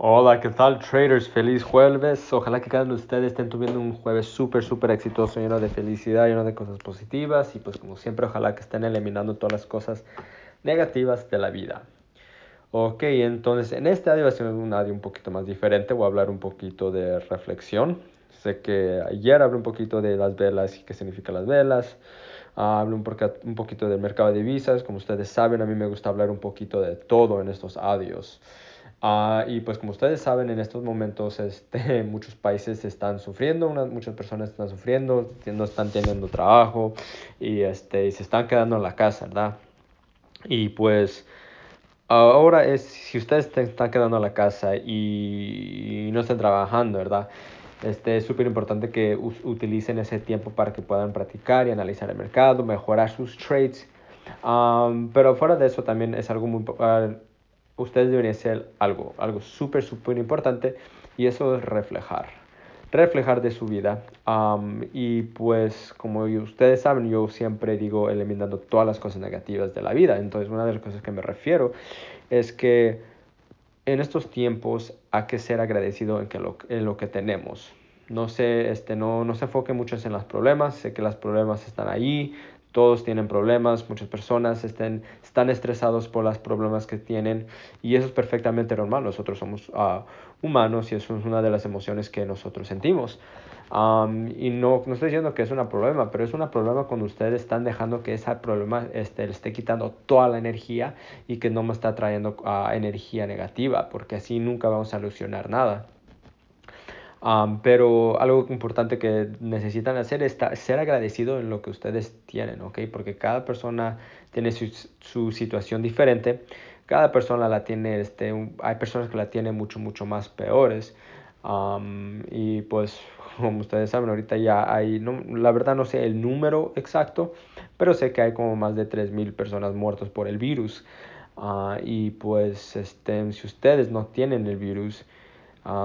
Hola, ¿qué tal traders? Feliz jueves. Ojalá que cada uno de ustedes estén teniendo un jueves súper, súper exitoso, lleno de felicidad, lleno de cosas positivas y pues como siempre, ojalá que estén eliminando todas las cosas negativas de la vida. Ok, entonces en este audio va a ser un audio un poquito más diferente, voy a hablar un poquito de reflexión. Sé que ayer hablé un poquito de las velas y qué significan las velas. hablo un, un poquito del mercado de divisas. Como ustedes saben, a mí me gusta hablar un poquito de todo en estos audios. Ah, y pues como ustedes saben, en estos momentos este, muchos países están sufriendo, muchas personas están sufriendo, no están teniendo trabajo y, este, y se están quedando en la casa, ¿verdad? Y pues ahora es, si ustedes están quedando en la casa y, no están trabajando, ¿verdad? Este, es súper importante que utilicen ese tiempo para que puedan practicar y analizar el mercado, mejorar sus trades. pero fuera de eso también es algo muy ustedes deberían hacer algo, algo súper, súper importante y eso es reflejar, reflejar de su vida. y pues como ustedes saben, yo siempre digo eliminando todas las cosas negativas de la vida. Entonces una de las cosas que me refiero es que en estos tiempos hay que ser agradecido en, lo, que tenemos. No se, este, no, no se enfoque mucho en los problemas, sé que los problemas están ahí, todos tienen problemas, muchas personas estén, están estresados por los problemas que tienen y eso es perfectamente normal. Nosotros somos ah, humanos y eso es una de las emociones que nosotros sentimos. y no, no estoy diciendo que es un problema, pero es un problema cuando ustedes están dejando que ese problema este, le esté quitando toda la energía y que no me está trayendo uh, energía negativa, porque así nunca vamos a solucionar nada pero algo importante que necesitan hacer es ser agradecido en lo que ustedes tienen, ¿ok? Porque cada persona tiene su, situación diferente. Cada persona la tiene, este, hay personas que la tienen mucho, mucho más peores. y pues, como ustedes saben, ahorita ya hay, no, la verdad no sé el número exacto, pero sé que hay como más de 3.000 personas muertas por el virus. Ah, y pues, este, si ustedes no tienen el virus,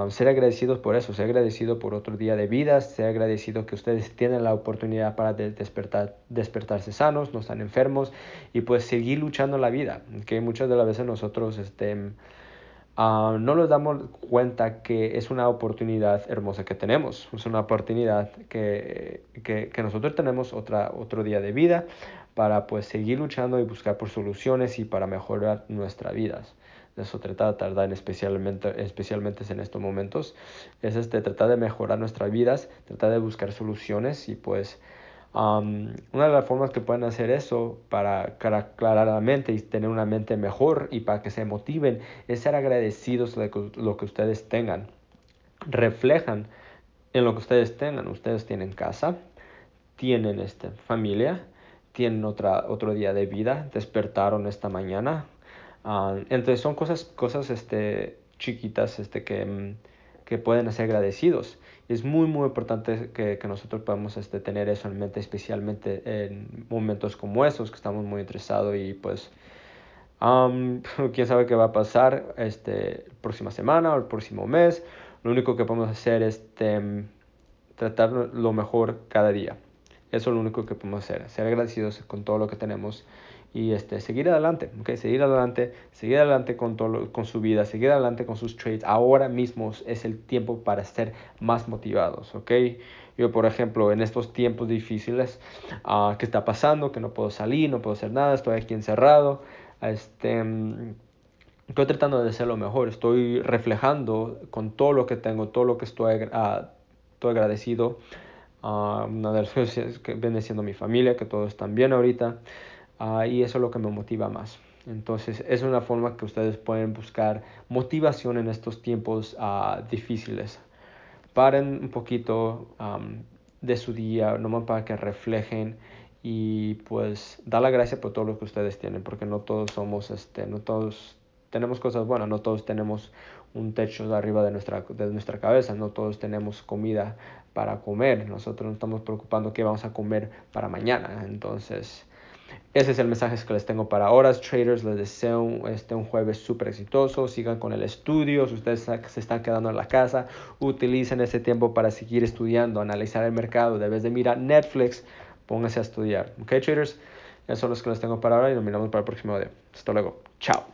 Ser agradecidos por eso, ser agradecido por otro día de vida, ser agradecido que ustedes tienen la oportunidad para despertar, despertarse sanos, no están enfermos y pues seguir luchando la vida, que muchas de las veces nosotros este, no nos damos cuenta que es una oportunidad hermosa que tenemos, es una oportunidad que, que, que nosotros tenemos otra, otro día de vida para pues seguir luchando y buscar por soluciones y para mejorar nuestras vidas de eso trata tardar especialmente, especialmente en estos momentos, es este, tratar de mejorar nuestras vidas, tratar de buscar soluciones y pues una de las formas que pueden hacer eso para, aclarar la mente y tener una mente mejor y para que se motiven es ser agradecidos de lo que ustedes tengan. Reflejan en lo que ustedes tengan. Ustedes tienen casa, tienen este, familia, tienen otra, otro día de vida, despertaron esta mañana, Ah, entonces son cosas, cosas este, chiquitas este, que, que pueden ser agradecidos. Es muy, muy importante que, que, nosotros podamos este, tener eso en mente, especialmente en momentos como esos, que estamos muy interesados y pues quién sabe qué va a pasar este, próxima semana o el próximo mes. Lo único que podemos hacer es este, tratar lo mejor cada día. Eso es lo único que podemos hacer, ser agradecidos con todo lo que tenemos y este, seguir adelante, ¿okay? seguir adelante, seguir adelante con, todo, con su vida, seguir adelante con sus trades. Ahora mismo es el tiempo para ser más motivados, ¿ok? Yo, por ejemplo, en estos tiempos difíciles, uh, ¿qué está pasando? Que no puedo salir, no puedo hacer nada, estoy aquí encerrado. Este, estoy tratando de hacer lo mejor, estoy reflejando con todo lo que tengo, todo lo que estoy, uh, estoy agradecido. Uh, una de las cosas que viene siendo mi familia, que todos están bien ahorita. Ah, y eso es lo que me motiva más. Entonces es una forma que ustedes pueden buscar motivación en estos tiempos uh, difíciles. Paren un poquito de su día, nomás para que reflejen y pues da la gracia por todo lo que ustedes tienen, porque no todos somos, este, no todos tenemos cosas buenas, no todos tenemos un techo arriba de nuestra, de nuestra cabeza, no todos tenemos comida para comer, nosotros nos estamos preocupando qué vamos a comer para mañana, entonces ese es el mensaje que les tengo para ahora, traders. Les deseo este, un jueves súper exitoso. Sigan con el estudio. Si ustedes se están quedando en la casa, utilicen ese tiempo para seguir estudiando, analizar el mercado. De vez de mirar Netflix, pónganse a estudiar. ¿Ok, traders? Esos son los que les tengo para ahora y nos miramos para el próximo video. Hasta luego. Chao.